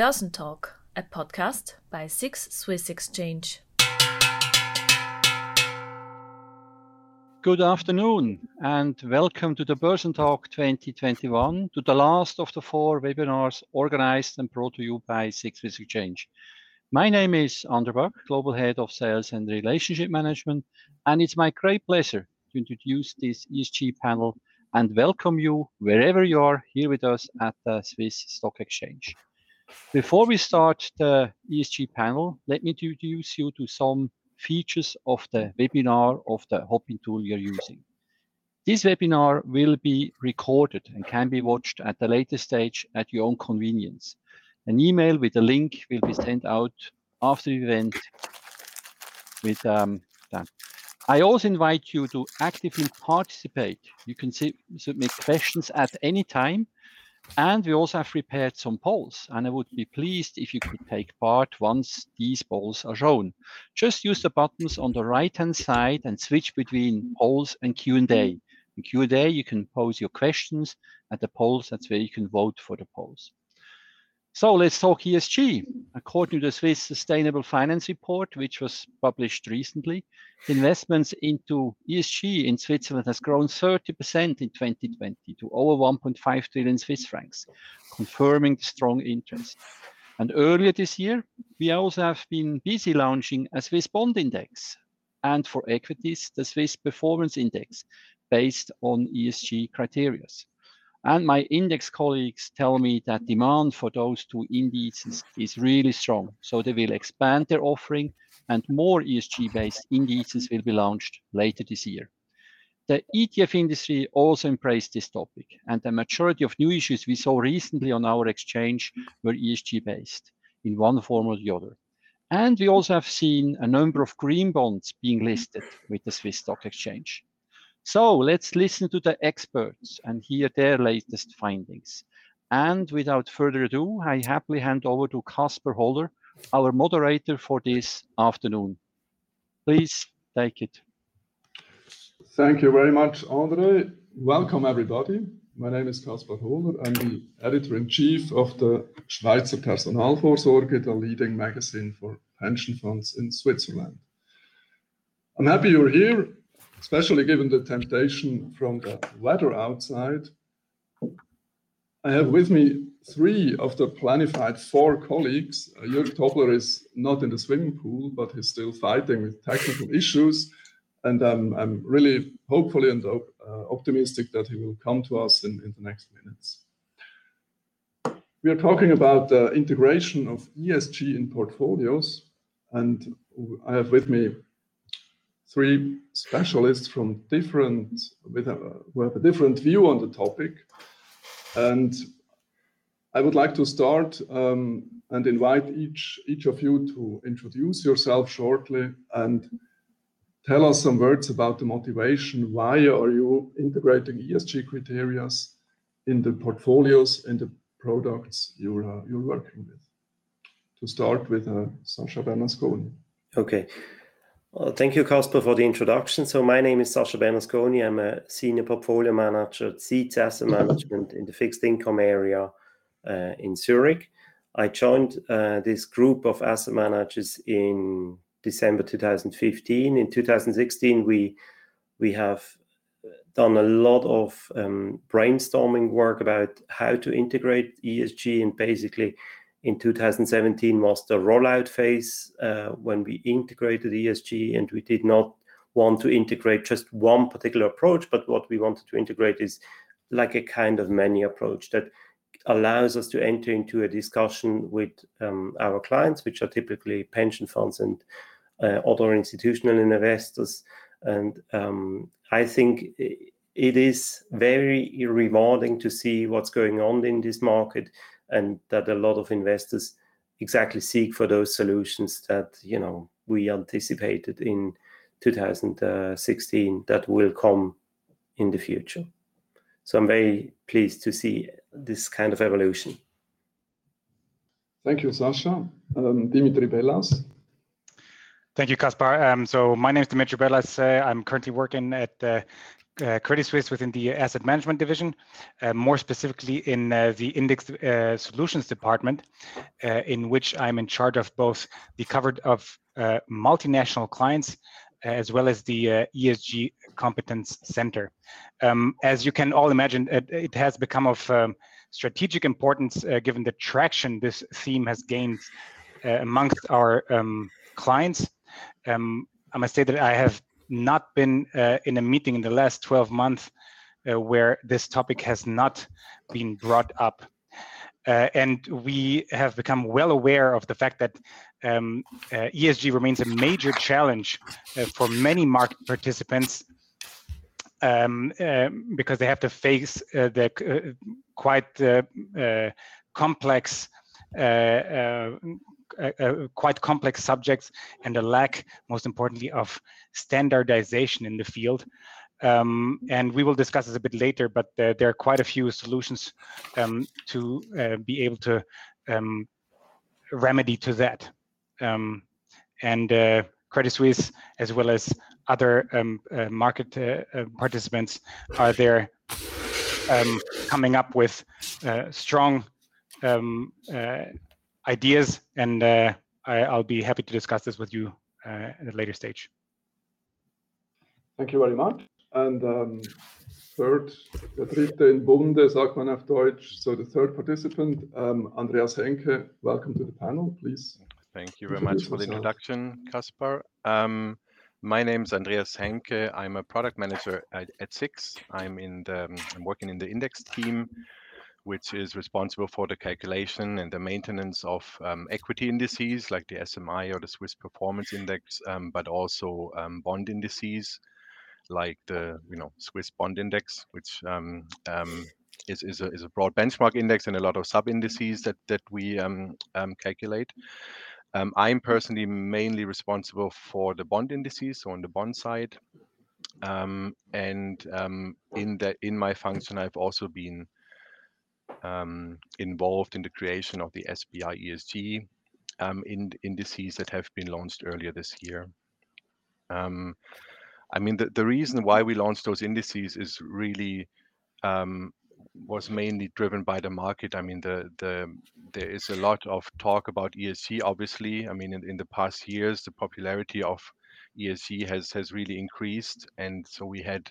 Börsentalk, a podcast by SIX Swiss Exchange. Good afternoon, and welcome to the Börsentalk 2021, to the last of the four webinars organized and brought to you by SIX Swiss Exchange. My name is Ander Buck, Global Head of Sales and Relationship Management, and it's my great pleasure to introduce this ESG panel and welcome you wherever you are here with us at the Swiss Stock Exchange. Before we start the ESG panel, let me introduce you to some features of the webinar of the Hopin tool you're using. This webinar will be recorded and can be watched at a later stage at your own convenience. An email with a link will be sent out after the event with um, that. I also invite you to actively participate. You can submit questions at any time. And we also have prepared some polls, and I would be pleased if you could take part once these polls are shown. Just use the buttons on the right-hand side and switch between polls and Q&A. In Q&A, you can pose your questions, At the polls, that's where you can vote for the polls. So let's talk ESG. According to the Swiss Sustainable Finance Report, which was published recently, investments into ESG in Switzerland has grown 30% in 2020 to over 1.5 trillion Swiss francs, confirming the strong interest. And earlier this year, we also have been busy launching a Swiss bond index, and for equities, the Swiss Performance Index, based on ESG criteria. And my index colleagues tell me that demand for those two indices is really strong. So they will expand their offering and more ESG-based indices will be launched later this year. The ETF industry also embraced this topic, and the majority of new issues we saw recently on our exchange were ESG-based in one form or the other. And we also have seen a number of green bonds being listed with the Swiss Stock Exchange. So let's listen to the experts and hear their latest findings. And without further ado, I happily hand over to Kaspar Hohler, our moderator for this afternoon. Please take it. Thank you very much, Andre. Welcome, everybody. My name is Kaspar Hohler. I'm the editor-in-chief of the Schweizer Personalvorsorge, the leading magazine for pension funds in Switzerland. I'm happy you're here especially given the temptation from the weather outside. I have with me three of the planified four colleagues. Uh, Jürg Tobler is not in the swimming pool, but he's still fighting with technical issues. And um, I'm really hopefully and uh, optimistic that he will come to us in, in the next minutes. We are talking about the integration of ESG in portfolios. And I have with me three specialists from different with a, who have a different view on the topic. And i would like to start um, and invite each each of you to introduce yourself shortly and tell us some words about the motivation. Why are you integrating esg criteria in the portfolios and the products you're uh, you're working with? To start with uh, sacha bernasconi. Okay well, thank you, Kaspar, for the introduction. So my name is Sacha Bernasconi. I'm a senior portfolio manager at Seeds Asset Management in the fixed income area uh, in Zurich. I joined uh, this group of asset managers in December 2015. In 2016, we we have done a lot of um, brainstorming work about how to integrate ESG and basically in 2017 was the rollout phase uh, when we integrated ESG, and we did not want to integrate just one particular approach, but what we wanted to integrate is like a kind of many approach that allows us to enter into a discussion with um, our clients, which are typically pension funds and uh, other institutional investors. And um, I think it is very rewarding to see what's going on in this market and that a lot of investors exactly seek for those solutions that you know we anticipated in 2016 that will come in the future. So I'm very pleased to see this kind of evolution. Thank you, Sacha. Um, Dimitri Bellas. Thank you, Kaspar. Um, so my name is Dimitri Bellas. Uh, I'm currently working at uh, Credit Suisse within the asset management division, uh, more specifically in uh, the index uh, solutions department, uh, in which I'm in charge of both the cover of uh, multinational clients as well as the ESG competence center. Um, as you can all imagine, it, it has become of um, strategic importance given the traction this theme has gained amongst our um, clients. Um, I must say that I have not been uh, in a meeting in the last 12 months uh, where this topic has not been brought up. Uh, and we have become well aware of the fact that um, uh, ESG remains a major challenge uh, for many market participants um, um because they have to face uh, the quite complex uh, quite complex subjects and a lack, most importantly, of standardization in the field. Um, and we will discuss this a bit later, but uh, there are quite a few solutions um, to uh, be able to um, remedy to that. Um, and uh, Credit Suisse, as well as other um, uh, market uh, participants, are there um, coming up with strong ideas, and uh, I, will be happy to discuss this with you uh, at a later stage. Thank you very much. And um, third, der dritte in Bunde, sagt man auf Deutsch. So the third participant, um, Andreas Henke, welcome to the panel, please. Thank you very much for the introduction, Kaspar. Um, my name is Andreas Henke. I'm a product manager at, at SIX. I'm in the, I'm working in the index team which is responsible for the calculation and the maintenance of um, equity indices like the SMI or the Swiss Performance Index, um, but also um, bond indices like the you know Swiss Bond Index, which um, um, is is a, is a broad benchmark index and a lot of sub indices that that we um, calculate. I'm personally mainly responsible for the bond indices, so on the bond side. and in that in my function, I've also been um, involved in the creation of the SBI ESG um, in, indices that have been launched earlier this year. Um, I mean, the, the reason why we launched those indices is really um, was mainly driven by the market. I mean, the the there is a lot of talk about ESG. Obviously, I mean, in, in the past years, the popularity of ESG has has really increased, and so we had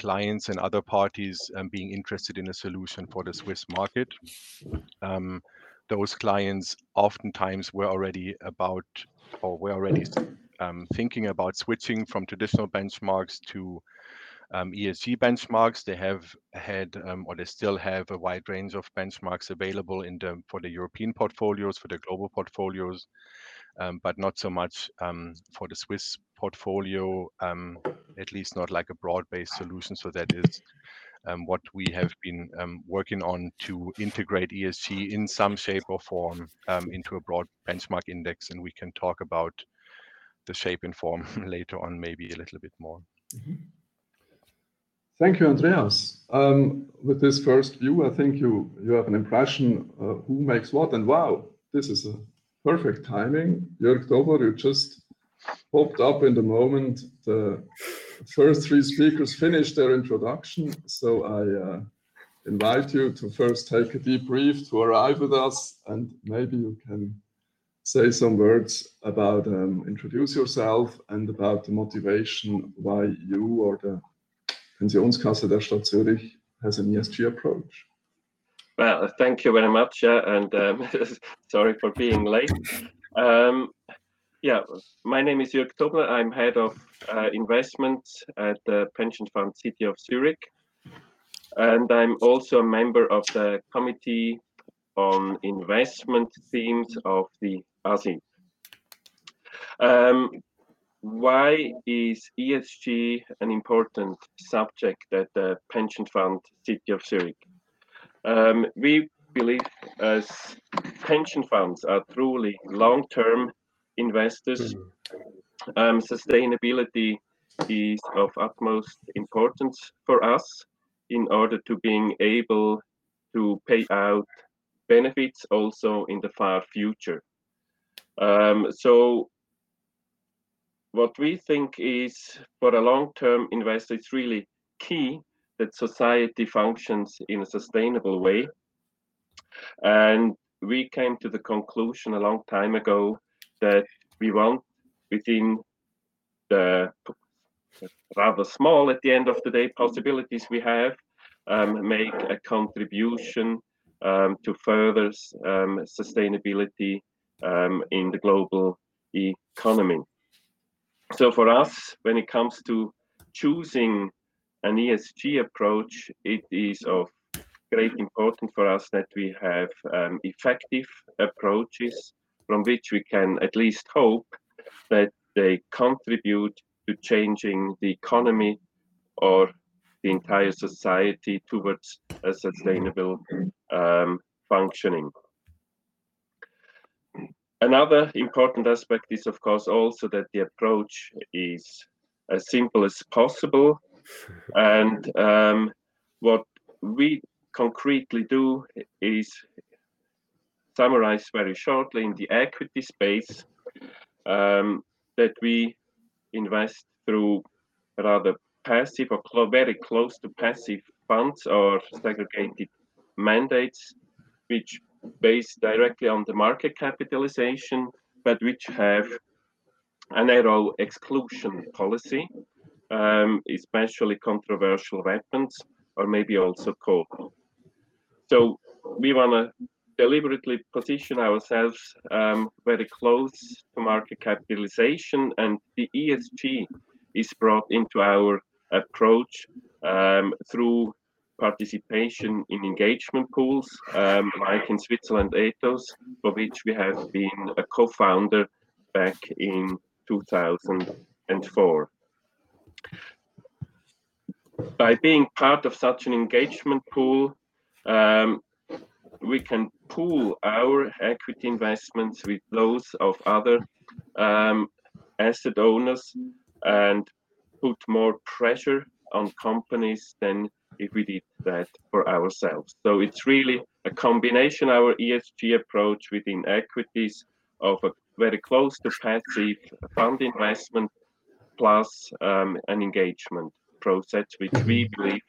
clients and other parties um, being interested in a solution for the Swiss market. Um, those clients oftentimes were already about or were already um, thinking about switching from traditional benchmarks to um, ESG benchmarks. They have had um, or they still have a wide range of benchmarks available in the for the European portfolios, for the global portfolios, um, but not so much for the Swiss portfolio, um, at least not like a broad-based solution. So that is um, what we have been um, working on to integrate ESG in some shape or form um, into a broad benchmark index. And we can talk about the shape and form later on, maybe a little bit more. Mm-hmm. Thank you, Andreas. With this first view, I think you, you have an impression uh, who makes what, and wow, this is a perfect timing. Jürg Tobler, you just popped up in the moment the first three speakers finished their introduction. So I uh, invite you to first take a deep breath to arrive with us, and maybe you can say some words about um, introduce yourself and about the motivation why you or the Pensionskasse der Stadt Zürich has an ESG approach. Well, thank you very much, uh, and um, sorry for being late. Um, yeah, my name is Jürg Tobler. I'm head of uh, investments at the pension fund City of Zurich. And I'm also a member of the committee on investment themes of the ASIP. Um, why is ESG an important subject at the pension fund City of Zurich? Um, we believe as pension funds are truly long-term investors. Hmm. Um, sustainability is of utmost importance for us in order to being able to pay out benefits also in the far future. Um, so what we think is for a long-term investor, it's really key that society functions in a sustainable way. And we came to the conclusion a long time ago that we want within the rather small at the end of the day possibilities we have um, make a contribution um, to further um, sustainability um, in the global economy. So for us, when it comes to choosing an ESG approach, it is of great importance for us that we have um, effective approaches from which we can at least hope that they contribute to changing the economy or the entire society towards a sustainable um, functioning. Another important aspect is, of course, also that the approach is as simple as possible. And um, what we concretely do is summarize very shortly in the equity space um, that we invest through rather passive or cl very close to passive funds or segregated mandates, which base directly on the market capitalization, but which have a narrow exclusion policy, um, especially controversial weapons or maybe also coal. So we want to deliberately position ourselves um, very close to market capitalization and the ESG is brought into our approach um, through participation in engagement pools, um, like in Switzerland Ethos, for which we have been a co-founder back in 2004. By being part of such an engagement pool, we can pool our equity investments with those of other um, asset owners and put more pressure on companies than if we did that for ourselves. So it's really a combination, our ESG approach within equities of a very close to passive fund investment plus um, an engagement process, which we believe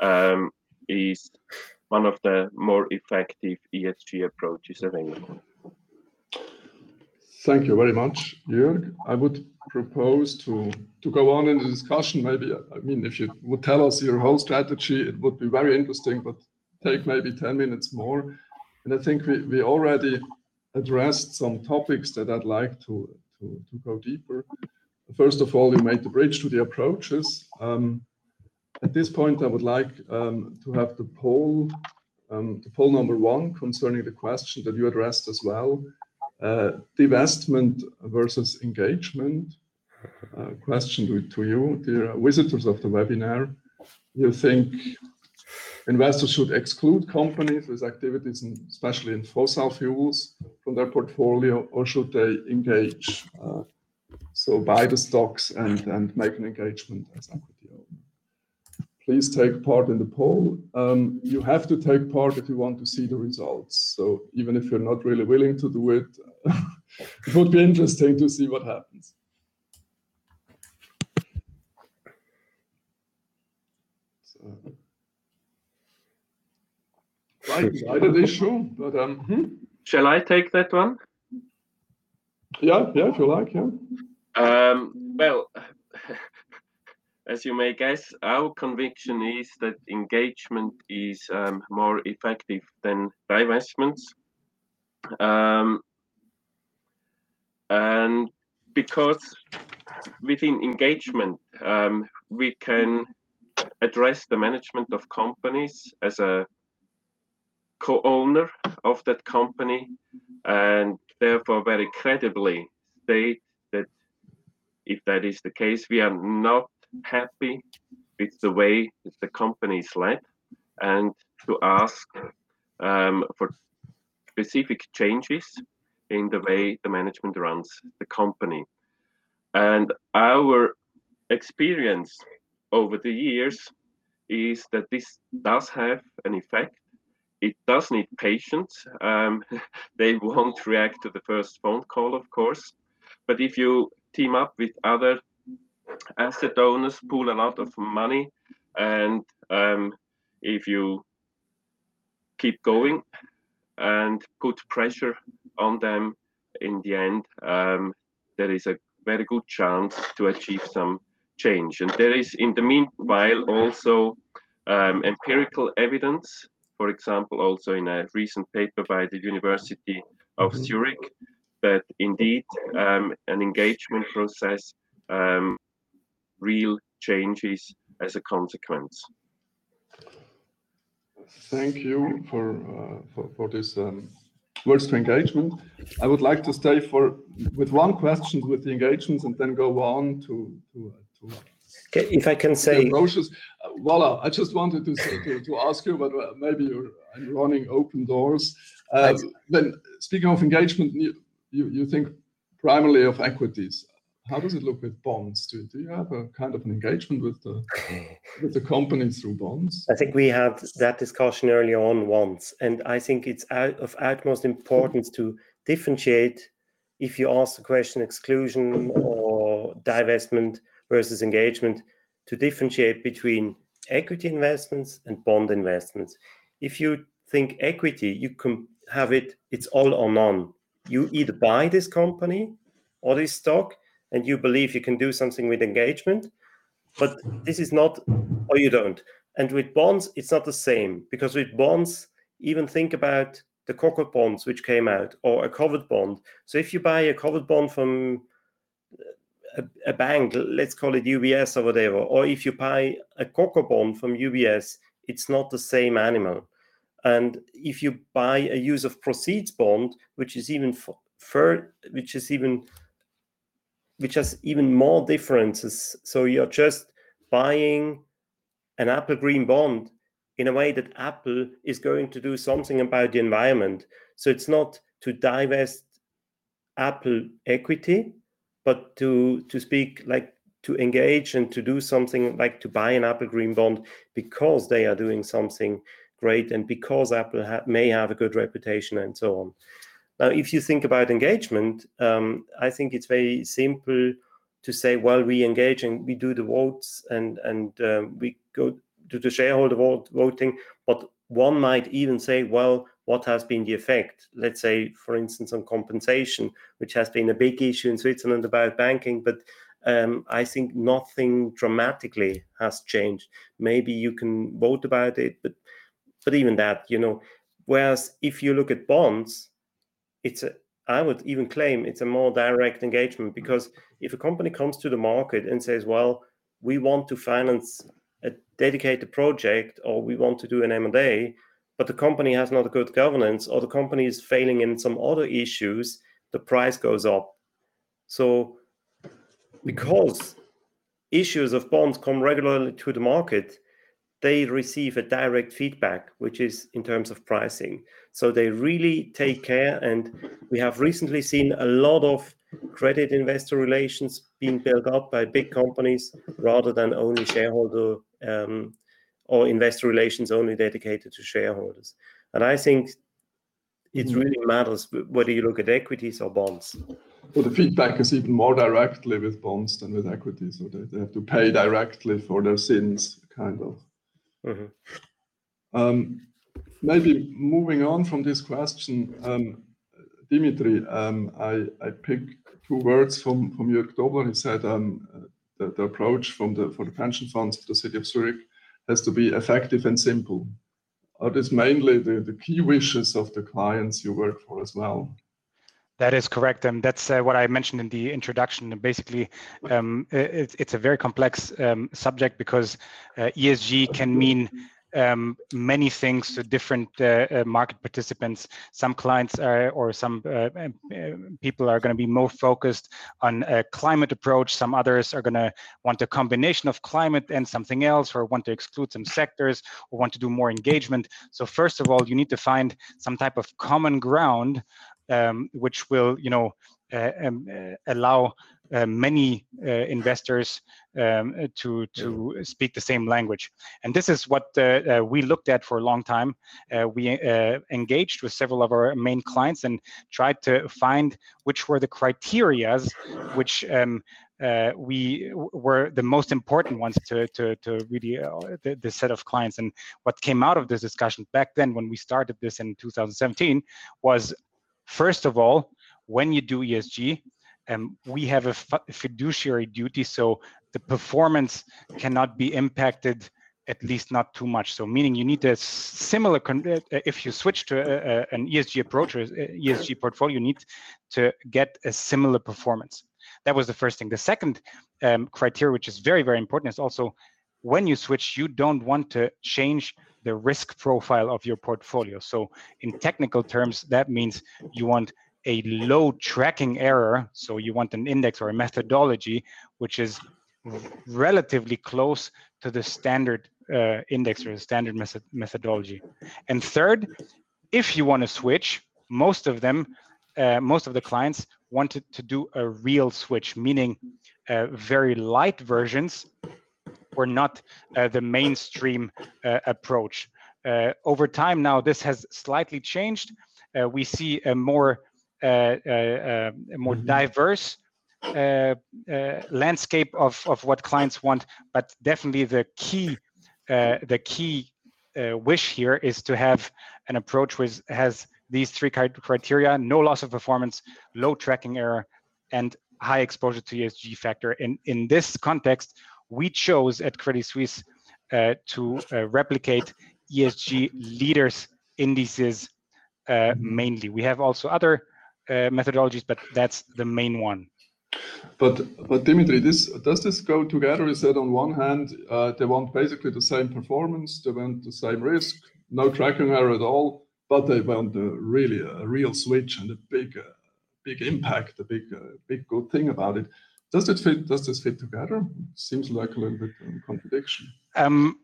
um, is one of the more effective ESG approaches available. Thank you very much, Jürg. I would propose to, to go on in the discussion. Maybe, I mean, if you would tell us your whole strategy, it would be very interesting, but take maybe 10 minutes more. And I think we, we already addressed some topics that I'd like to, to, to go deeper. First of all, you made the bridge to the approaches. Um, At this point, I would like um, to have the poll, um, the poll number one concerning the question that you addressed as well. Uh, divestment versus engagement. Uh, question to, you, dear visitors of the webinar. You think investors should exclude companies with activities, especially in fossil fuels, from their portfolio, or should they engage? Uh, so buy the stocks and, make an engagement as equity. Please take part in the poll. Um, you have to take part if you want to see the results. So even if you're not really willing to do it, it would be interesting to see what happens. So, quite decided issue, but um, hmm? shall I take that one? Yeah, yeah, if you like, yeah. Um, well, as you may guess, our conviction is that engagement is um, more effective than divestments. Um, and because within engagement, um, we can address the management of companies as a co-owner of that company and therefore very credibly state that if that is the case, we are not happy with the way that the company is led and to ask um, for specific changes in the way the management runs the company. And our experience over the years is that this does have an effect. It does need patience. Um, they won't react to the first phone call, of course. But if you team up with other asset owners, pool a lot of money, and um, if you keep going and put pressure on them in the end, um, there is a very good chance to achieve some change. And there is, in the meanwhile, also um, empirical evidence, for example, also in a recent paper by the University of mm-hmm. Zurich, that indeed um, an engagement process um, real changes as a consequence. Thank you for uh, for, for, this um, words to engagement. I would like to stay for with one question with the engagements and then go on to to, uh, to if I can say, approaches. Uh, voila! I just wanted to, to, to ask you, but uh, maybe you're running open doors. Uh, then, speaking of engagement, you, you, you think primarily of equities how does it look with bonds? Do, do you have a kind of an engagement with the with the company through bonds? I think we had that discussion early on once, and I think it's out of utmost importance to differentiate if you ask the question exclusion or divestment versus engagement, to differentiate between equity investments and bond investments. If you think equity, you can have it, it's all or none. You either buy this company or this stock and you believe you can do something with engagement, but this is not, or you don't. And with bonds, it's not the same because with bonds, even think about the covered bonds which came out or a covered bond. So if you buy a covered bond from a, a, bank, let's call it UBS or whatever, or if you buy a CoCo bond from UBS, it's not the same animal. And if you buy a use of proceeds bond, which is even for, which is even which has even more differences. So you're just buying an Apple Green bond in a way that Apple is going to do something about the environment. So it's not to divest Apple equity, but to to speak like to engage and to do something like to buy an Apple Green bond because they are doing something great and because Apple ha- may have a good reputation and so on. Now, if you think about engagement, um, I think it's very simple to say, well, we engage and we do the votes and and um, we go to the shareholder vote, voting. But one might even say, well, what has been the effect? Let's say, for instance, on compensation, which has been a big issue in Switzerland about banking, but um, I think nothing dramatically has changed. Maybe you can vote about it, but but even that, you know. Whereas if you look at bonds, it's a I would even claim it's a more direct engagement mm. because if a company comes to the market and says, well, we want to finance a dedicated project or we want to do an M&A, but the company has not a good governance or the company is failing in some other issues, the price goes up. So because issues of bonds come regularly to the market, they receive a direct feedback, which is in terms of pricing. So they really take care. And we have recently seen a lot of credit investor relations being built up by big companies rather than only shareholder um, or investor relations only dedicated to shareholders. And I think it mm-hmm. really matters whether you look at equities or bonds. Well, the feedback is even more directly with bonds than with equities. So they, they have to pay directly for their sins, kind of. Mm-hmm. Um, maybe moving on from this question, um, Dimitri, um, I, I picked two words from, from Jürg Tobler. He said um, the, the, approach from the, for the pension funds of the city of Zurich has to be effective and simple. Are these mainly the, the key wishes of the clients you work for as well? That is correct, and that's uh, what I mentioned in the introduction. Basically, um, it, it's a very complex um, subject because uh, ESG can mean um, many things to different uh, uh, market participants. Some clients are, or some uh, uh people are going to be more focused on a climate approach. Some others are going to want a combination of climate and something else, or want to exclude some sectors, or want to do more engagement. So first of all, you need to find some type of common ground um, which will, you know, uh, um, uh, allow uh, many uh, investors um, to to speak the same language. And this is what uh, we looked at for a long time. we engaged with several of our main clients and tried to find which were the criterias which um, uh, we were the most important ones to to to really uh, the, the, set of clients. And what came out of this discussion back then, when we started this in 2017, was first of all, when you do ESG, um, we have a fiduciary duty, so the performance cannot be impacted at least not too much. So meaning you need a similar, uh, if you switch to a, a, an ESG approach or ESG portfolio, you need to get a similar performance. That was the first thing. The second um, criteria, which is very, very important, is also when you switch, you don't want to change the risk profile of your portfolio. So in technical terms, that means you want a low tracking error. So you want an index or a methodology, which is relatively close to the standard uh, index or the standard method methodology. And third, if you want to switch, most of them, uh, most of the clients wanted to do a real switch, meaning uh, very light versions were not uh, the mainstream uh, approach. Uh, over time now, this has slightly changed. we see a more a more mm-hmm. diverse uh, uh, landscape of, of what clients want, but definitely the key uh, the key wish here is to have an approach which has these three criteria: no loss of performance, low tracking error, and high exposure to ESG factor. In in this context, we chose at Credit Suisse uh, to uh, replicate ESG leaders indices uh, mm-hmm. mainly. We have also other methodologies, but that's the main one. But but Dimitri, this does this go together? Is that on one hand uh, they want basically the same performance, they want the same risk, no tracking error at all, but they want a, really a real switch and a big uh, big impact, a big uh, big good thing about it. Does it fit? Does this fit together? Seems like a little bit of contradiction. Um,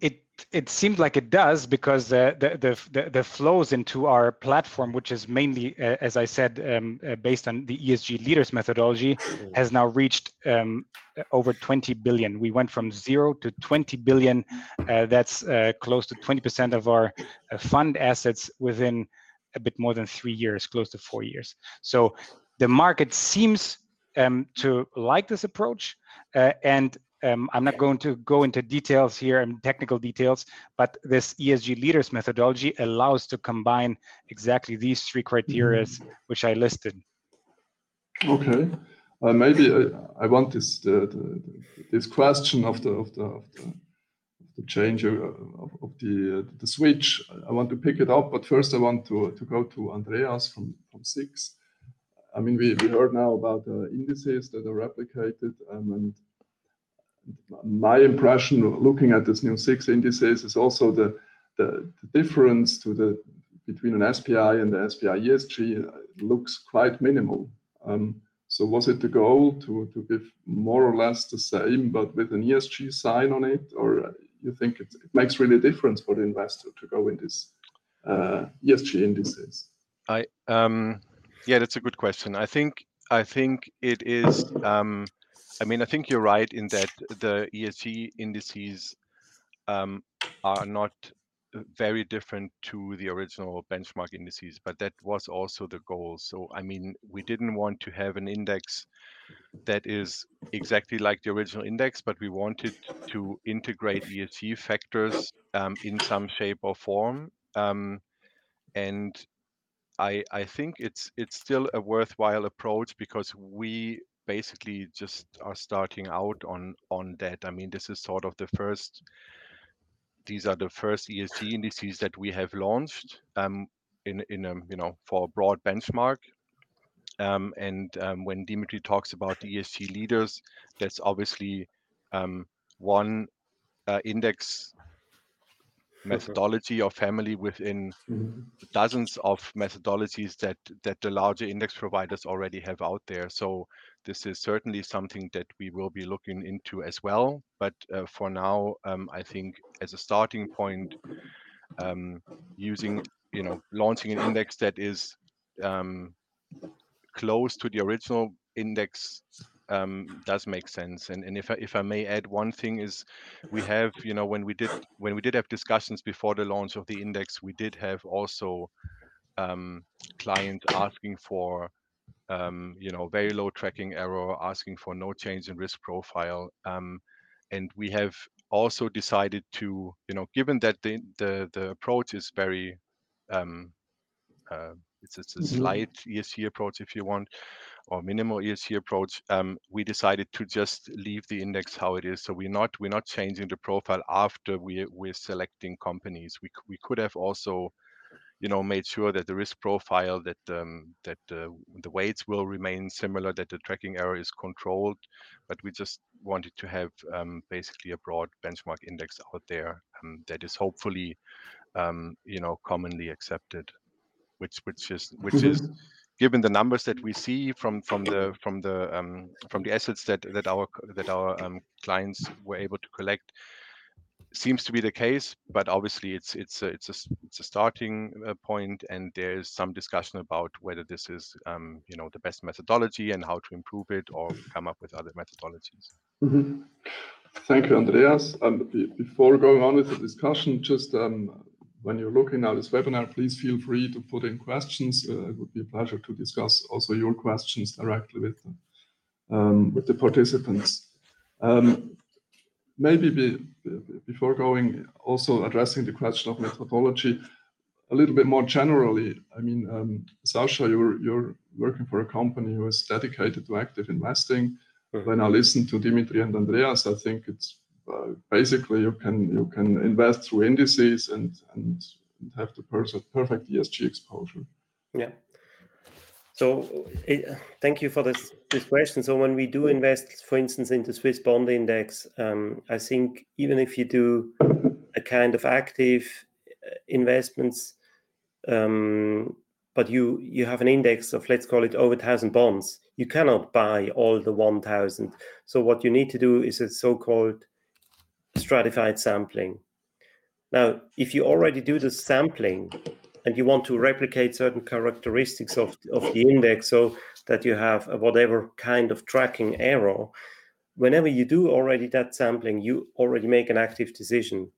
it it seemed like it does because the the the, the flows into our platform, which is mainly, uh, as I said, um, uh, based on the ESG leaders methodology, mm. has now reached um, over 20 billion. We went from zero to 20 billion. Uh, that's uh, close to 20% of our uh, fund assets within a bit more than three years, close to four years. So the market seems um, to like this approach, uh, and um, I'm not going to go into details here and technical details, but this ESG leaders methodology allows to combine exactly these three criteria mm-hmm. which I listed. Okay, uh, maybe I, I, want this the, the, this question of the of the, of the, the change of, of the uh, the switch. I want to pick it up, but first I want to to go to Andreas from from SIX. I mean, we, heard now about uh, indices that are replicated, um, and my impression looking at this new SIX indices is also the, difference to the between an SPI and the SPI ESG looks quite minimal. Um, so was it the goal to, to give more or less the same, but with an ESG sign on it, or you think it, makes really a difference for the investor to go in this uh, ESG indices? Yeah, that's a good question. I think I think it is um, I mean, I think you're right in that the ESG indices um, are not very different to the original benchmark indices, but that was also the goal. So, I mean, we didn't want to have an index that is exactly like the original index, but we wanted to integrate ESG factors um, in some shape or form. Um, and I, I think it's it's still a worthwhile approach because we basically just are starting out on on that. I mean, this is sort of the first. These are the first ESG indices that we have launched um, in in a you know for a broad benchmark. Um, and um, when Dimitri talks about the ESG leaders, that's obviously um, one uh, index methodology or family within mm-hmm. dozens of methodologies that that the larger index providers already have out there. So this is certainly something that we will be looking into as well. But uh, for now, um, I think as a starting point, um, using you know launching an index that is um, close to the original index um, does make sense. And and if I, if I may add one thing is, we have you know when we did when we did have discussions before the launch of the index, we did have also um, clients asking for um, you know, very low tracking error, asking for no change in risk profile. Um, and we have also decided to, you know, given that the the, the approach is very, um, uh, it's, it's a mm-hmm. slight ESG approach if you want, or minimal ESG approach, um, we decided to just leave the index how it is. So we're not we're not changing the profile after we we're selecting companies. We we could have also you know made sure that the risk profile that um, that uh, the weights will remain similar that the tracking error is controlled but we just wanted to have um, basically a broad benchmark index out there um, that is hopefully um, you know commonly accepted which which is which is mm-hmm. Given the numbers that we see from from the from the um, from the assets that that our that our um, clients were able to collect seems to be the case, but obviously it's it's a, it's a it's a starting uh, point, and there is some discussion about whether this is um, you know the best methodology and how to improve it or come up with other methodologies. Mm -hmm. Thank you, Andreas. Um, before going on with the discussion, just um, when you're looking at this webinar, please feel free to put in questions. Uh, it would be a pleasure to discuss also your questions directly with the, um, with the participants. Um, maybe be, before going also addressing the question of methodology a little bit more generally i mean um, sacha you're you're working for a company who is dedicated to active investing mm-hmm. when i listen to dimitri and andreas i think it's basically you can you can invest through indices and and have the perfect perfect esg exposure yeah so uh, thank you for this, this question. So when we do invest, for instance, into Swiss bond index, um, I think even if you do a kind of active uh, investments, um, but you you have an index of let's call it over thousand bonds, you cannot buy all the one thousand. So what you need to do is a so-called stratified sampling. Now, if you already do the sampling, and you want to replicate certain characteristics of, of the index so that you have whatever kind of tracking error, whenever you do already that sampling, you already make an active decision.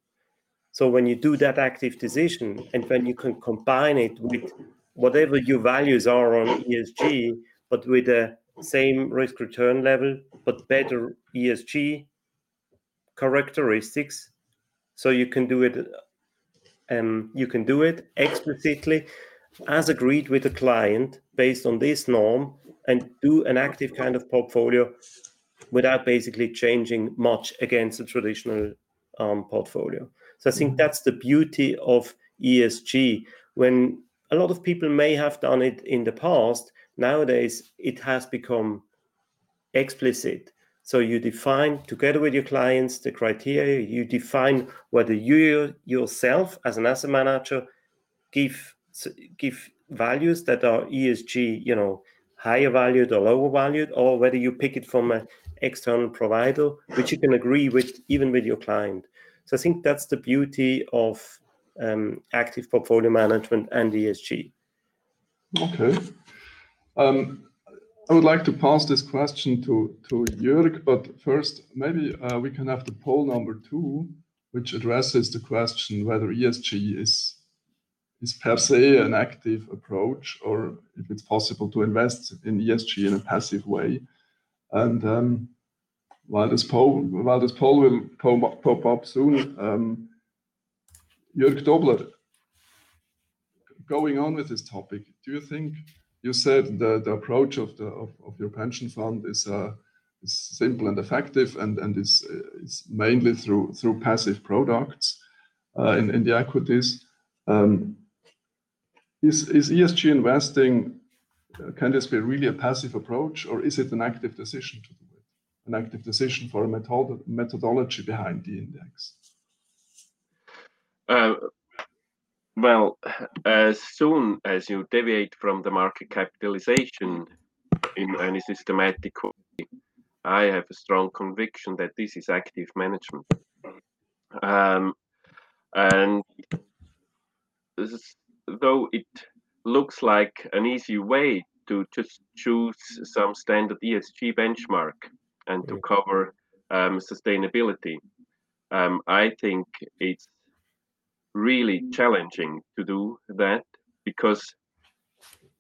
So when you do that active decision and when you can combine it with whatever your values are on ESG, but with the same risk return level, but better ESG characteristics, so you can do it um, you can do it explicitly as agreed with the client based on this norm and do an active kind of portfolio without basically changing much against the traditional um, portfolio. So I think mm-hmm. that's the beauty of ESG. When a lot of people may have done it in the past, nowadays it has become explicit so you define together with your clients the criteria. You define whether you yourself, as an asset manager, give give values that are ESG, you know, higher valued or lower valued, or whether you pick it from an external provider, which you can agree with even with your client. So I think that's the beauty of um, active portfolio management and ESG. Okay. Um, I would like to pass this question to, to Jürg, but first, maybe uh, we can have the poll number two, which addresses the question whether ESG is, is per se an active approach or if it's possible to invest in ESG in a passive way. And um, while this poll while this poll will pop, pop up soon, um, Jürg Tobler, going on with this topic, do you think you said the, the approach of the of, of your pension fund is uh, is simple and effective and and is is mainly through through passive products uh, in in the equities. Um, is is ESG investing? Uh, can this be really a passive approach, or is it an active decision to do it? An active decision for a method methodology behind the index. Well, as soon as you deviate from the market capitalization in any systematic way, I have a strong conviction that this is active management. Um, and though it looks like an easy way to just choose some standard ESG benchmark and to cover um, sustainability, um, I think it's really challenging to do that because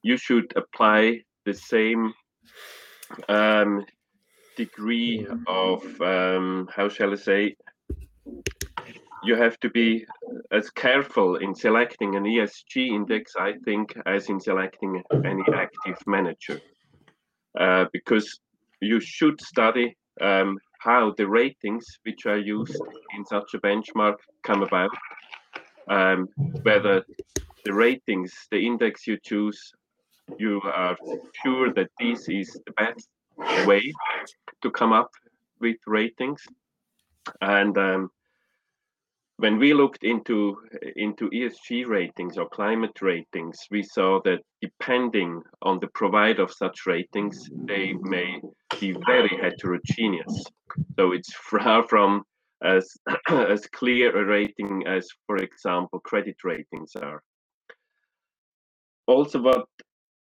you should apply the same um, degree of um, how shall I say? You have to be as careful in selecting an ESG index, I think, as in selecting any active manager, uh, because you should study um, how the ratings which are used in such a benchmark come about, um, whether the ratings, the index you choose, you are sure that this is the best way to come up with ratings, and um, when we looked into into ESG ratings or climate ratings, we saw that depending on the provider of such ratings, they may be very heterogeneous. So it's far from as as clear a rating as, for example, credit ratings are. Also, what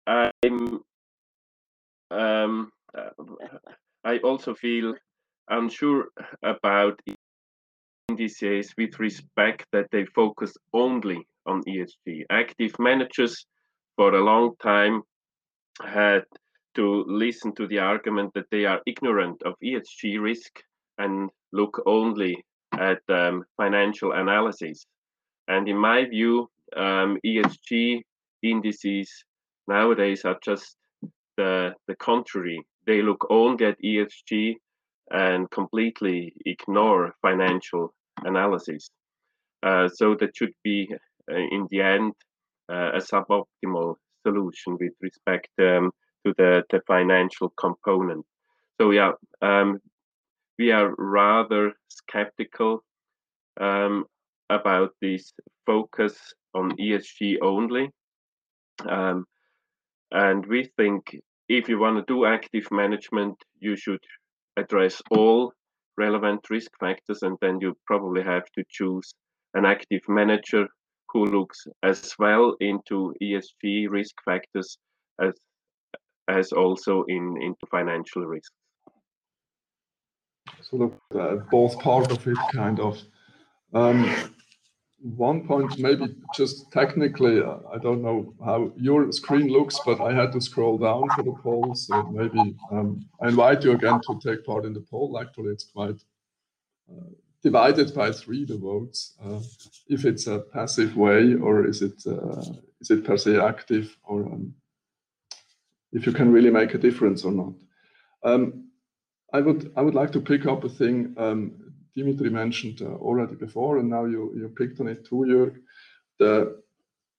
I'm um, I also feel unsure about indices with respect that they focus only on ESG. Active managers for a long time had to listen to the argument that they are ignorant of ESG risk and look only at um, financial analysis. And in my view, um, ESG indices nowadays are just the, the contrary. They look only at ESG and completely ignore financial analysis. Uh, so that should be, uh, in the end, uh, a suboptimal solution with respect um, to the, the financial component. So yeah, um, we are rather skeptical um, about this focus on ESG only. Um, and we think if you want to do active management, you should address all relevant risk factors, and then you probably have to choose an active manager who looks as well into ESG risk factors as as also in into financial risks. So of uh, both part of it, kind of. Um, one point, maybe just technically, uh, I don't know how your screen looks, but I had to scroll down for the poll. So maybe um, I invite you again to take part in the poll. Actually, it's quite uh, divided by three, the votes. Uh, if it's a passive way, or is it uh, is it per se active, or um, if you can really make a difference or not. Um, I would I would like to pick up a thing um, Dimitri mentioned uh, already before, and now you, you picked on it too, Jürg. The,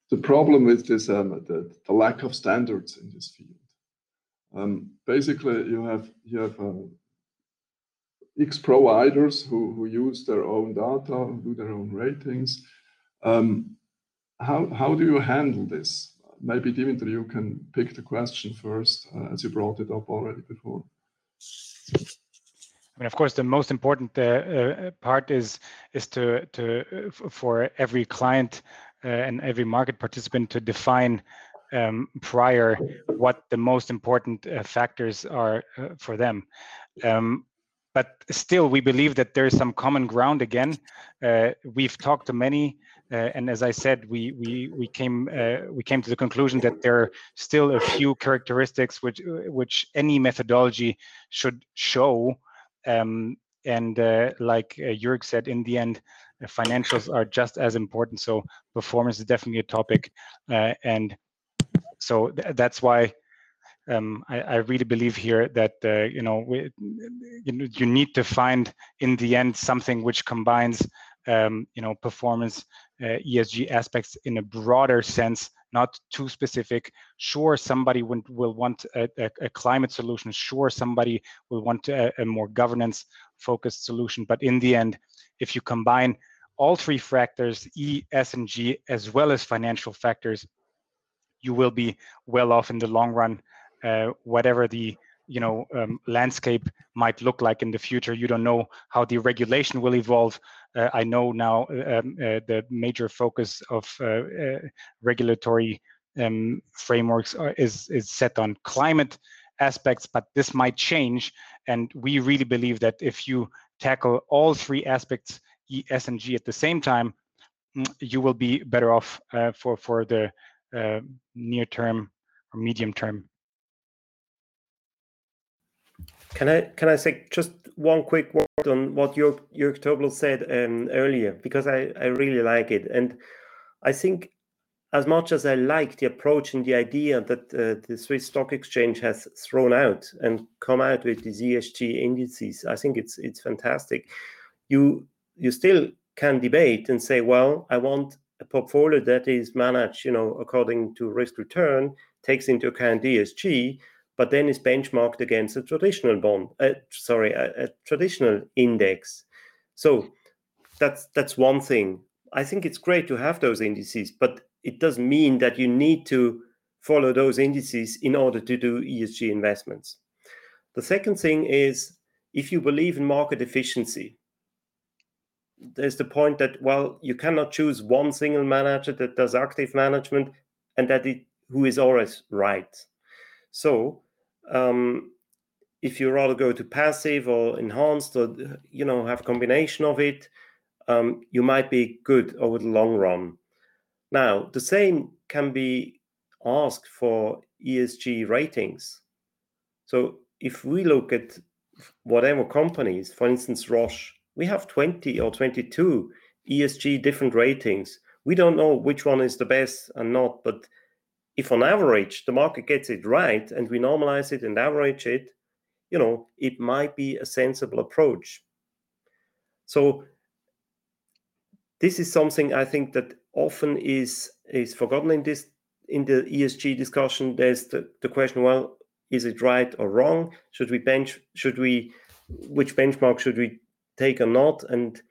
the problem with this, um, the, the lack of standards in this field. Um, basically, you have you have uh, X providers who, who use their own data, do their own ratings. Um, how, how do you handle this? Maybe Dimitri, you can pick the question first, uh, as you brought it up already before. I mean, of course, the most important uh, uh, part is is to to uh, for every client uh, and every market participant to define um, prior what the most important uh, factors are uh, for them. Um, but still, we believe that there is some common ground. Again, we've talked to many, and as I said, we we we came we came to the conclusion that there are still a few characteristics which which any methodology should show um, and uh, like uh, Jürg said, in the end, uh, financials are just as important. So performance is definitely a topic, uh, and so th that's why um, I, I, really believe here that uh, you know we, you, need to find in the end something which combines um, you know performance uh, ESG aspects in a broader sense not too specific. Sure, somebody will, will want a, a, a, climate solution. Sure, somebody will want a, a more governance focused solution. But in the end, if you combine all three factors, E, S, and G, as well as financial factors, you will be well off in the long run, uh, whatever the you know um, landscape might look like in the future. You don't know how the regulation will evolve. Uh, I know now uh, um, uh, the major focus of uh, uh, regulatory um, frameworks are, is is set on climate aspects, but this might change. And we really believe that if you tackle all three aspects, E, S, and G at the same time, mm, you will be better off uh, for for the near term or medium term Can I can I say just one quick word on what Jürg, Jürg Tobler said um, earlier? Because I, I really like it. And I think as much as I like the approach and the idea that uh, the Swiss Stock Exchange has thrown out and come out with these ESG indices, I think it's it's fantastic. You you still can debate and say, well, I want a portfolio that is managed, you know, according to risk return, takes into account ESG, but then is benchmarked against a traditional bond, uh, sorry, a, a traditional index. So that's that's one thing. I think it's great to have those indices, but it doesn't mean that you need to follow those indices in order to do ESG investments. The second thing is if you believe in market efficiency, there's the point that well, you cannot choose one single manager that does active management and that it who is always right. So um, if you rather go to passive or enhanced or you know have combination of it, um, you might be good over the long run. Now, the same can be asked for ESG ratings. So if we look at whatever companies, for instance, Roche, we have 20 or 22 ESG different ratings. We don't know which one is the best and not, but if on average the market gets it right and we normalize it and average it, you know, it might be a sensible approach. So this is something I think that often is is forgotten in this in the ESG discussion. There's the, the question: Well, is it right or wrong? Should we bench? Should we? Which benchmark should we take or not? And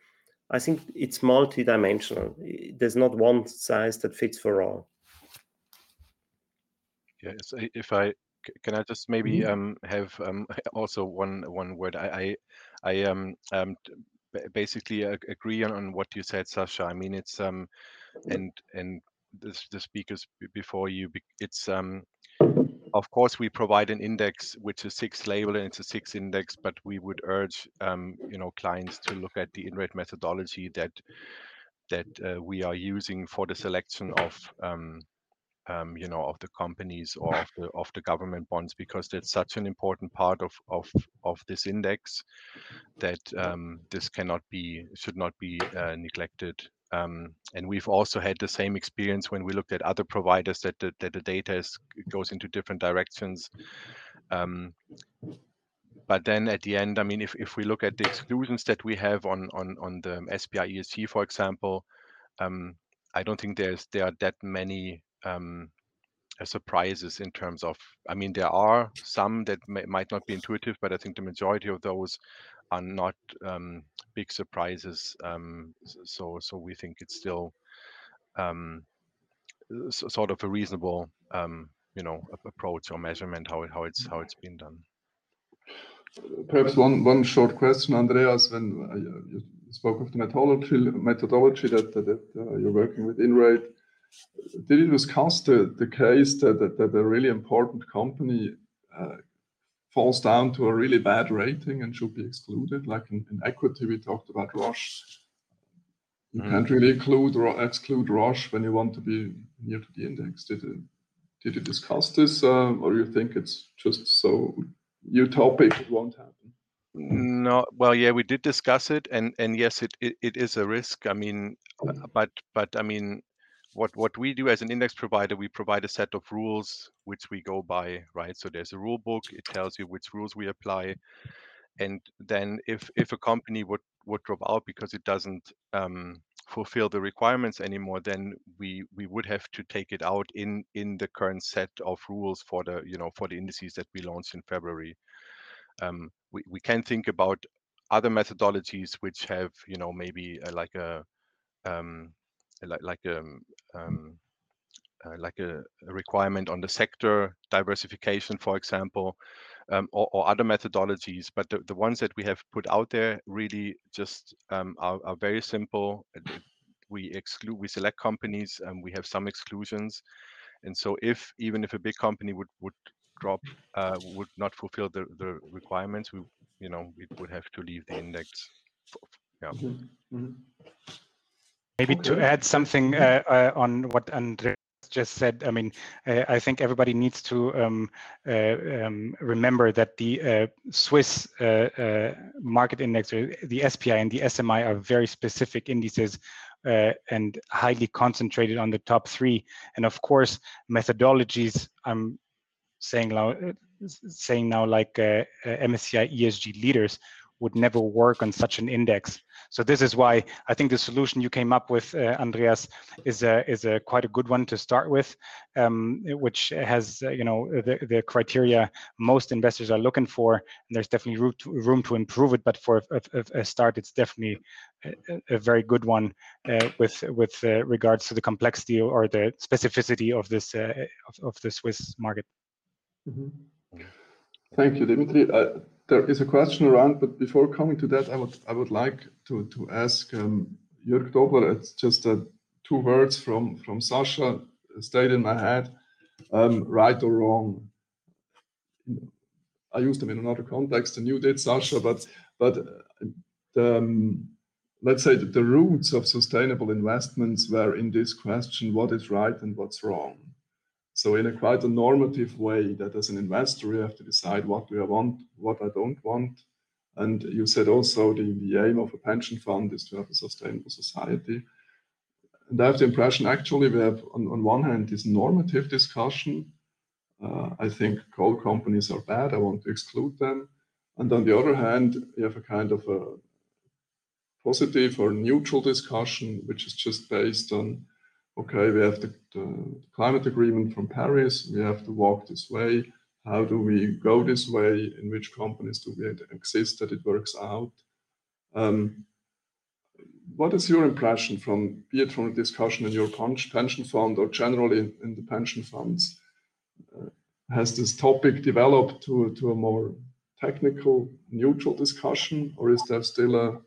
I think it's multi-dimensional. There's not one size that fits for all. Yes, if I can, I just maybe mm-hmm. um, have um, also one one word. I I, I um, um basically agree on, on what you said, Sacha. I mean, it's um, and and the, the speakers before you, it's um, of course we provide an index which is SIX label and it's a SIX index, but we would urge um, you know clients to look at the INRATE methodology that that uh, we are using for the selection of um, um, you know of the companies or of the of the government bonds because that's such an important part of of of this index that um, this cannot be should not be uh, neglected. Um, and we've also had the same experience when we looked at other providers that the, that the data is, goes into different directions. Um, but then at the end, I mean, if, if we look at the exclusions that we have on on on the SPI ESG, for example, um, I don't think there's there are that many um, uh, surprises in terms of i mean there are some that may, might not be intuitive but i think the majority of those are not um, big surprises um, so so we think it's still um, sort of a reasonable um, you know approach or measurement how it, how it's how it's been done. Perhaps one one short question andreas when uh, you spoke of the methodology methodology that, that, that uh, you're working with in INRATE did you discuss the, the case that, that, that a really important company uh, falls down to a really bad rating and should be excluded? Like in, in equity, we talked about Roche. You mm. can't really include exclude Roche when you want to be near to the index. Did you, did you discuss this, uh, or you think it's just so utopic it won't happen? No, well, yeah, we did discuss it, and and yes, it, it, it is a risk. I mean, but but I mean, what what we do as an index provider we provide a set of rules which we go by right? So there's a rule book it tells you which rules we apply. And then if if a company would would drop out because it doesn't um, fulfill the requirements anymore then we we would have to take it out in in the current set of rules for the you know for the indices that we launched in february. Um, we, we can think about other methodologies which have you know maybe uh, like a um, like like a um, um, uh, like a, a, requirement on the sector diversification, for example, um, or, or, other methodologies. But the, the ones that we have put out there really just um, are, are, very simple. We exclude, we select companies, and we have some exclusions. And so, if even if a big company would would drop, uh, would not fulfill the, the requirements, we you know we would have to leave the index. Yeah. Mm -hmm. Maybe okay. to add something uh, uh, on what Andreas just said, I mean, uh, I think everybody needs to um, uh, um, remember that the uh, Swiss uh, uh, market index, or the SPI and the SMI, are very specific indices uh, and highly concentrated on the top three. And of course, methodologies. I'm saying now, saying now like MSCI ESG leaders would never work on such an index. So this is why I think the solution you came up with, uh, Andreas, is a is a quite a good one to start with, um, which has uh, you know the the criteria most investors are looking for. And there's definitely room to, room to improve it, but for a, a, a start, it's definitely a, a very good one uh, with with uh, regards to the complexity or the specificity of this uh, of, of the Swiss market. Mm -hmm. Thank you, Dimitri. There is a question around, but before coming to that, I would I would like to to ask um, Jürg Tobler. It's just uh, two words from from Sacha stayed in my head, um, right or wrong. I used them in another context and you did, Sacha, but but uh, the, um, let's say that the roots of sustainable investments were in this question: what is right and what's wrong. So in a quite a normative way that as an investor, you have to decide what do I want, what I don't want. And you said also the, the aim of a pension fund is to have a sustainable society. And I have the impression actually we have on, on one hand this normative discussion. Uh, I think coal companies are bad, I want to exclude them. And on the other hand, you have a kind of a positive or neutral discussion, which is just based on okay, we have the, the, climate agreement from Paris, we have to walk this way. How do we go this way? In which companies do we exist that it works out? Um, what is your impression from, be it from a discussion in your pension fund or generally in, the pension funds? Uh, has this topic developed to, to a more technical, neutral discussion, or is there still a,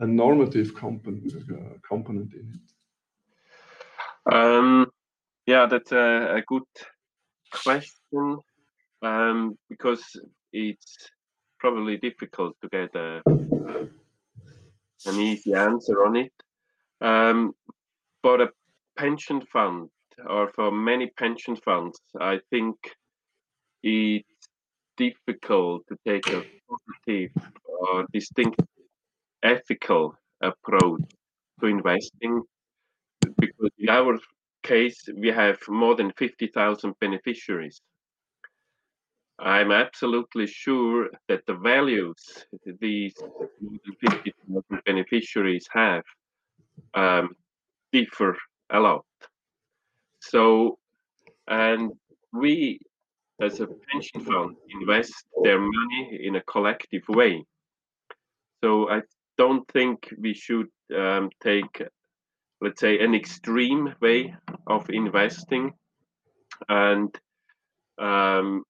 a normative component, uh, component in it? Um, yeah, that's a, a good question um, because it's probably difficult to get a, an easy answer on it. Um, but a pension fund, or for many pension funds, I think it's difficult to take a positive or distinct ethical approach to investing because in our case, we have more than 50,000 beneficiaries. I'm absolutely sure that the values these 50,000 beneficiaries have um, differ a lot. So, and we as a pension fund invest their money in a collective way. So I don't think we should um, take let's say an extreme way of investing and um,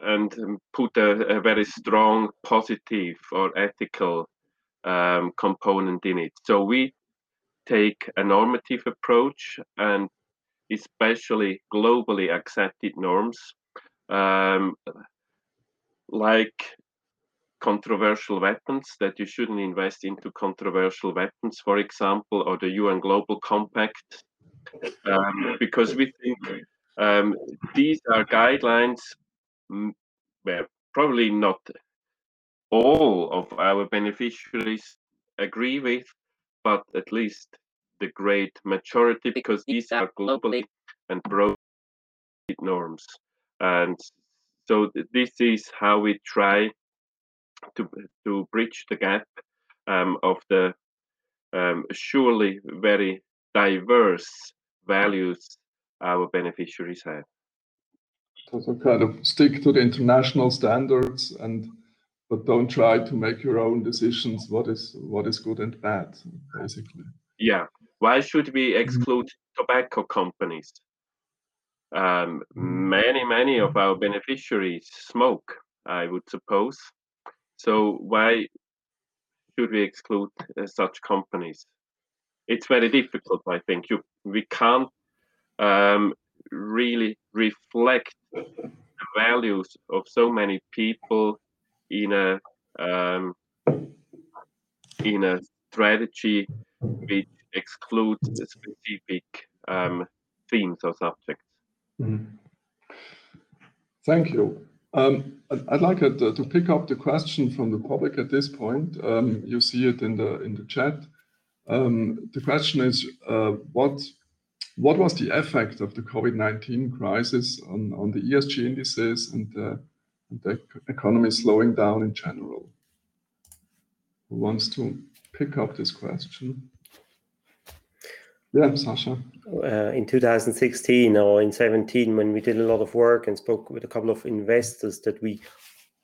and put a, a, very strong positive or ethical um, component in it. So we take a normative approach and especially globally accepted norms um, like controversial weapons, that you shouldn't invest into controversial weapons, for example, or the UN Global Compact, um, because we think um, these are guidelines mm, where probably not all of our beneficiaries agree with, but at least the great majority, because these are globally and broad norms. And so this is how we try to to bridge the gap um, of the um, surely very diverse values our beneficiaries have. So kind of stick to the international standards and but don't try to make your own decisions what is what is good and bad basically. Yeah. Why should we mm-hmm. exclude tobacco companies? Um, many many of our beneficiaries smoke i would suppose so why should we exclude uh, such companies? It's very difficult, I think. You, we can't um, really reflect the values of so many people in a um, in a strategy which excludes specific um, themes or subjects. Mm-hmm. Thank you. Um, I'd like to, to, pick up the question from the public at this point. Um, you see it in the in the chat. Um, the question is, uh, what what was the effect of the COVID-19 crisis on, on the ESG indices uh, and the economy slowing down in general? Who wants to pick up this question? Yeah, Sacha. Uh, in 2016 or in 17, when we did a lot of work and spoke with a couple of investors, that we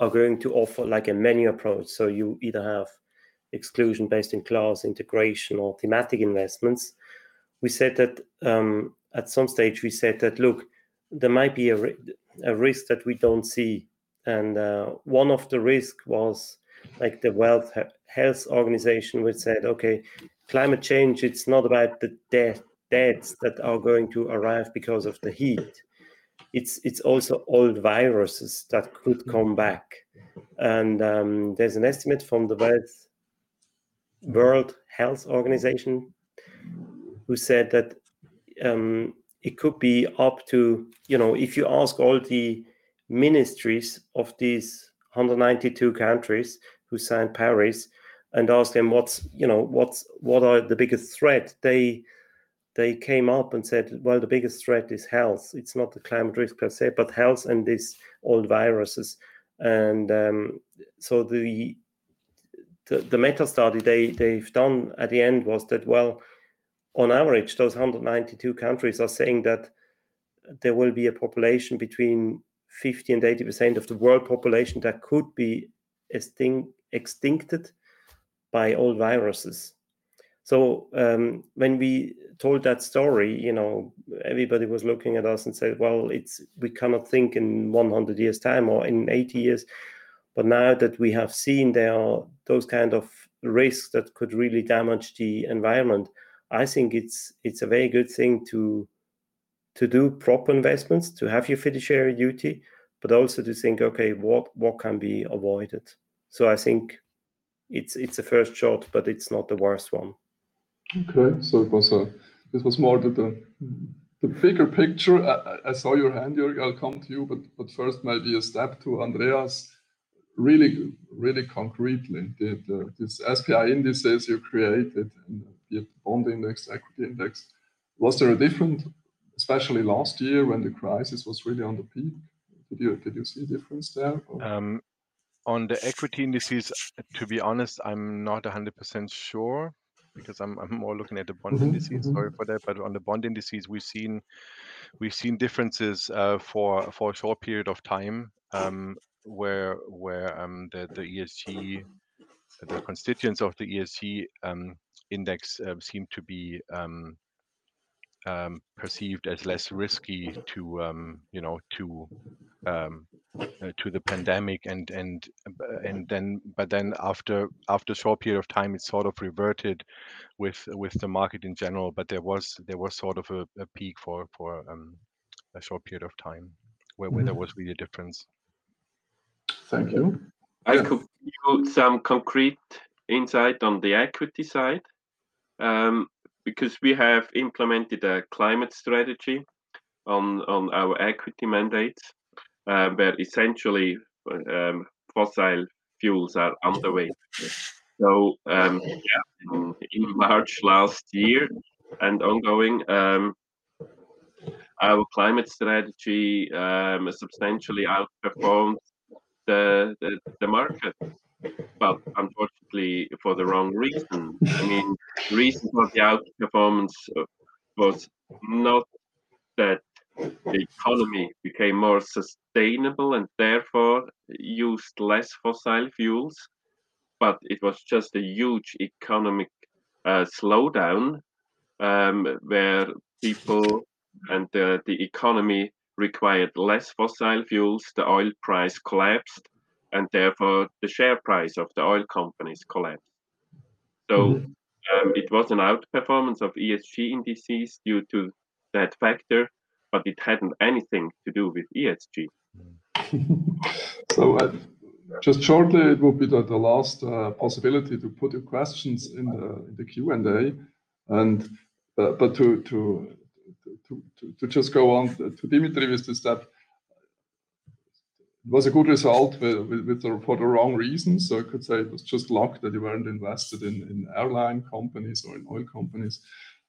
are going to offer like a menu approach. So you either have exclusion based in class, integration, or thematic investments. We said that um, at some stage, we said that look, there might be a, a risk that we don't see. And uh, one of the risks was like the World Health Organization, which said, okay, climate change, it's not about the death, deaths that are going to arrive because of the heat. It's it's also old viruses that could come back. And um, there's an estimate from the World, World Health Organization who said that um, it could be up to, you know, if you ask all the ministries of these 192 countries who signed Paris, and asked them what's you know what's what are the biggest threat? They they came up and said well the biggest threat is health. It's not the climate risk per se but health and these old viruses. And um, so the, the the meta study they they've done at the end was that well on average those 192 countries are saying that there will be a population between 50 and 80 percent of the world population that could be extinct, extincted by old viruses. So um, when we told that story, you know, everybody was looking at us and said, "Well, it's we cannot think in 100 years' time or in 80 years." But now that we have seen there are those kind of risks that could really damage the environment, I think it's it's a very good thing to to do proper investments, to have your fiduciary duty, but also to think, okay, what what can be avoided. So I think it's it's a first shot, but it's not the worst one. Okay, so it was a this was more the the, the bigger picture. I, I, saw your hand, Jürg. I'll come to you, but but first maybe a step to Andreas. Really, really concretely, the, the this SPI indices you created, be it bond index, equity index, was there a different, especially last year when the crisis was really on the peak? Did you did you see a difference there? Um, on the equity indices, to be honest, I'm not 100% sure because I'm, I'm more looking at the bond mm-hmm, indices. Mm-hmm. Sorry for that, but on the bond indices, we've seen we've seen differences uh, for for a short period of time um, where where um, the the ESG the constituents of the ESG um, index uh, seem to be um, um, perceived as less risky to um, you know to um, uh, to the pandemic and and and then but then after after a short period of time it sort of reverted with with the market in general but there was there was sort of a, a peak for for um, a short period of time where, where mm-hmm. there was really a difference thank you i yeah. could give you some concrete insight on the equity side um, because we have implemented a climate strategy on, on our equity mandates, uh, where essentially um, fossil fuels are underweight. So um, yeah, in, March last year and ongoing, um, our climate strategy um, substantially outperformed the, the, the market but unfortunately for the wrong reason. I mean, the reason for the outperformance was not that the economy became more sustainable and therefore used less fossil fuels, but it was just a huge economic uh, slowdown um, where people and uh, the economy required less fossil fuels, the oil price collapsed, and therefore the share price of the oil companies collapsed. So mm-hmm. um, it was an outperformance of ESG indices due to that factor, but it hadn't anything to do with ESG. so uh, just shortly, it will be the, the last uh, possibility to put your questions in the, in the Q and A, and uh, but to to to, to, to just go on to Dimitri with this that it was a good result with, with, with the, for the wrong reasons. So I could say it was just luck that you weren't invested in, in airline companies or in oil companies.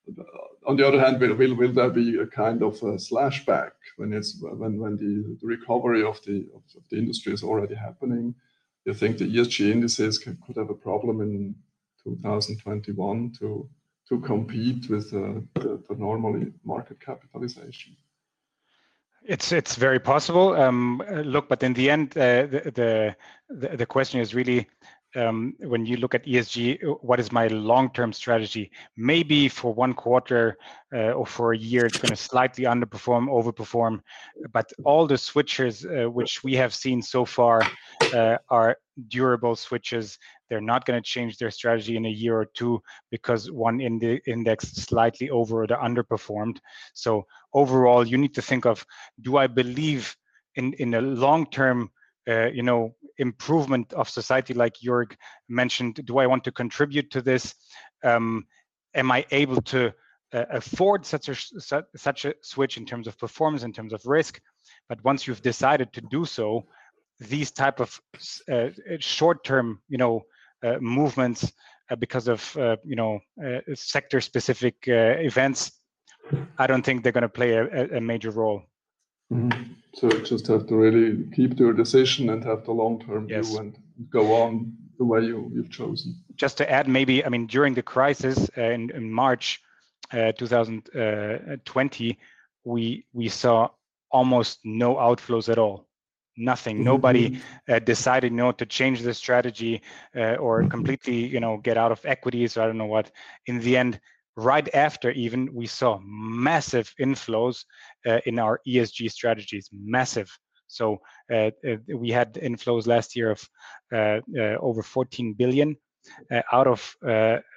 But on the other hand, will, will, will there be a kind of a slash back when it's when, when the, the recovery of the of, the industry is already happening? You think the ESG indices can, could have a problem in 2021 to to compete with uh, the, the normally market capitalization? It's it's very possible. Um, look, but in the end, uh, the, the the question is really um, when you look at ESG, what is my long-term strategy? Maybe for one quarter uh, or for a year, it's going to slightly underperform, overperform. But all the switches uh, which we have seen so far uh, are durable switches. They're not going to change their strategy in a year or two because one in the index slightly over or underperformed. So overall, you need to think of: Do I believe in in a long-term uh, you know, improvement of society, like Jürg mentioned. Do I want to contribute to this? Um, am I able to uh, afford such a such a switch in terms of performance, in terms of risk? But once you've decided to do so, these type of uh, short-term, you know, uh, movements uh, because of you know sector-specific events, I don't think they're going to play a, a major role. Mm-hmm. So just have to really keep your decision and have the long-term yes. view and go on the way you, you've chosen. Just to add, maybe I mean during the crisis uh, in, in March uh, 2020, we we saw almost no outflows at all. Nothing. Mm-hmm. Nobody uh, decided you know to change the strategy uh, or completely you know get out of equities or I don't know what. In the end, right after even we saw massive inflows uh, in our ESG strategies, massive. So uh, uh, we had inflows last year of uh, uh over 14 billion, uh, out of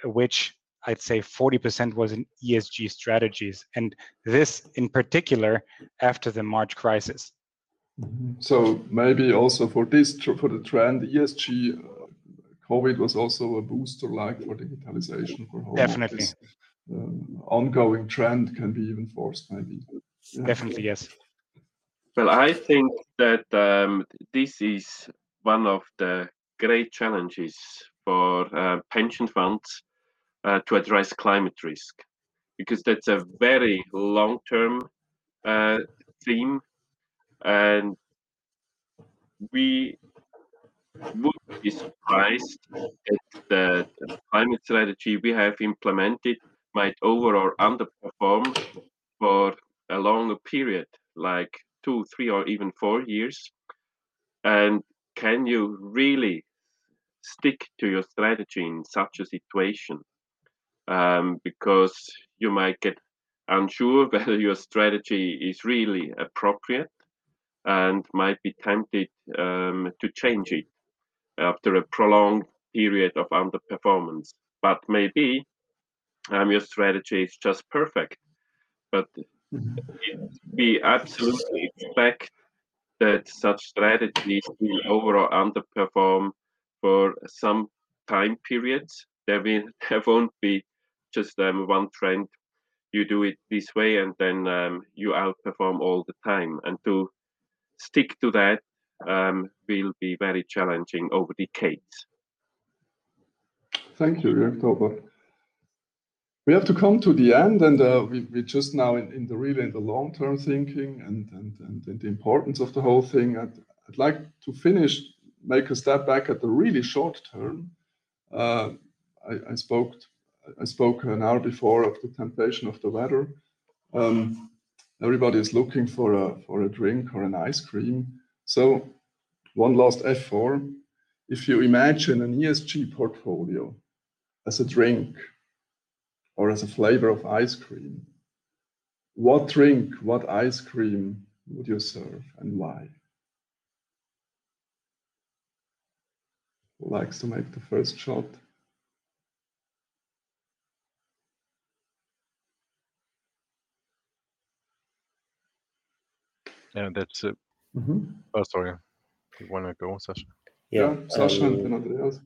which I'd say 40% was in ESG strategies, and this in particular after the March crisis. Mm-hmm. So maybe also for this for the trend ESG, COVID was also a booster, like for digitalization for home Definitely. Office uh, ongoing trend can be even forced maybe yeah. definitely yes well i think that um, this is one of the great challenges for uh, pension funds uh, to address climate risk because that's a very long term uh, theme and we would be surprised that the climate strategy we have implemented might over or underperform for a longer period, like two, three, or even four years? And can you really stick to your strategy in such a situation? Um, because you might get unsure whether your strategy is really appropriate and might be tempted um, to change it after a prolonged period of underperformance. But maybe um, your strategy is just perfect. But mm-hmm. we absolutely expect that such strategies will overall underperform for some time periods. There, will, there won't be just um, one trend. You do it this way, and then um, you outperform all the time. And to stick to that um, will be very challenging over decades. Thank you, Jürg we have to come to the end and uh, we, we just now in, in the really in the long-term thinking and, and, and, and, the importance of the whole thing I'd, I'd like to finish make a step back at the really short term. Uh, I, I, spoke I spoke an hour before of the temptation of the weather. Um, everybody is looking for a for a drink or an ice cream so one last F4 if you imagine an ESG portfolio as a drink or as a flavor of ice cream. What drink, what ice cream would you serve and why? Who likes to make the first shot? Yeah, that's it. -hmm. Oh, sorry. You want to go, Sacha? Yeah, yeah Sacha um, and Andreas.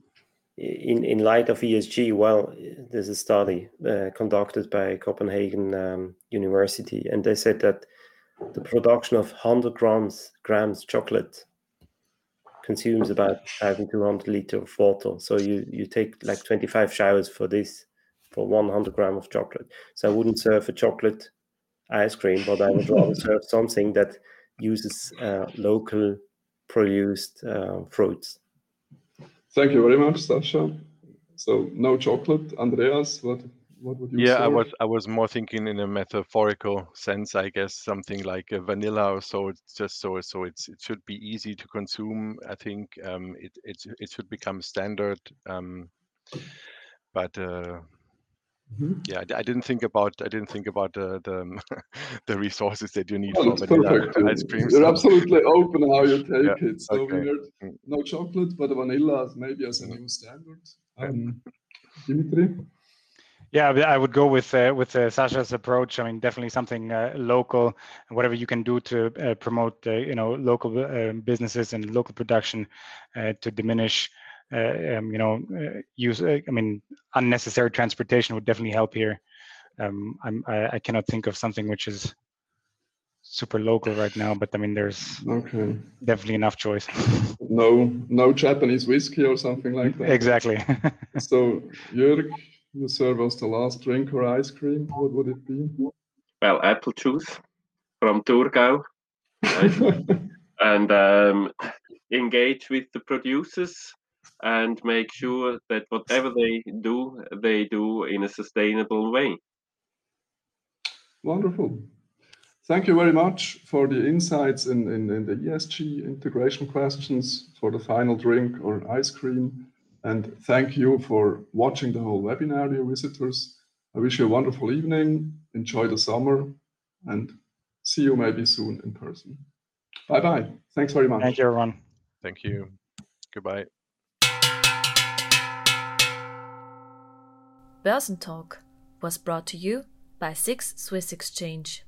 in, in light of ESG, well, there's a study uh, conducted by Copenhagen um, University, and they said that the production of 100 grams grams chocolate consumes about 1,200 liter of water. So you you take like 25 showers for this for 100 gram of chocolate. So I wouldn't serve a chocolate ice cream, but I would rather serve something that uses uh, local produced uh, fruits. Thank you very much, Sacha. So no chocolate, Andreas. What what would you? Yeah, serve? I was I was more thinking in a metaphorical sense, I guess, something like a vanilla or so. It's just so so it's it should be easy to consume. I think um, it it it should become standard. Um, but uh, Mhm. yeah, I, I didn't think about I didn't think about the the, the resources that you need Well, for it's vanilla perfect. ice cream. You're so- absolutely open how you take Yeah, it. So okay. we Mm. no chocolate, but vanilla maybe as a new standard. Um, Dimitri? Yeah, I would go with uh, with uh, Sacha's approach. I mean, definitely something uh, local, whatever you can do to uh, promote, uh, you know, local uh, businesses and local production uh, to diminish, uh, um, you know, uh, use. Uh, I mean, unnecessary transportation would definitely help here. Um, I'm, I, I cannot think of something which is super local right now, but I mean, there's Okay. definitely enough choice. No, no Japanese whiskey or something like that. exactly. So, Jürg, you serve us the last drink or ice cream. What would it be? Well, apple juice from Thurgau. and um, engage with the producers and make sure that whatever they do, they do in a sustainable way. Wonderful. Thank you very much for the insights in, in, in the ESG integration questions for the final drink or ice cream. And thank you for watching the whole webinar, dear visitors. I wish you a wonderful evening. Enjoy the summer and see you maybe soon in person. Bye bye. Thanks very much. Thank you, everyone. Thank you. Goodbye. Börsentalk was brought to you by Six Swiss Exchange.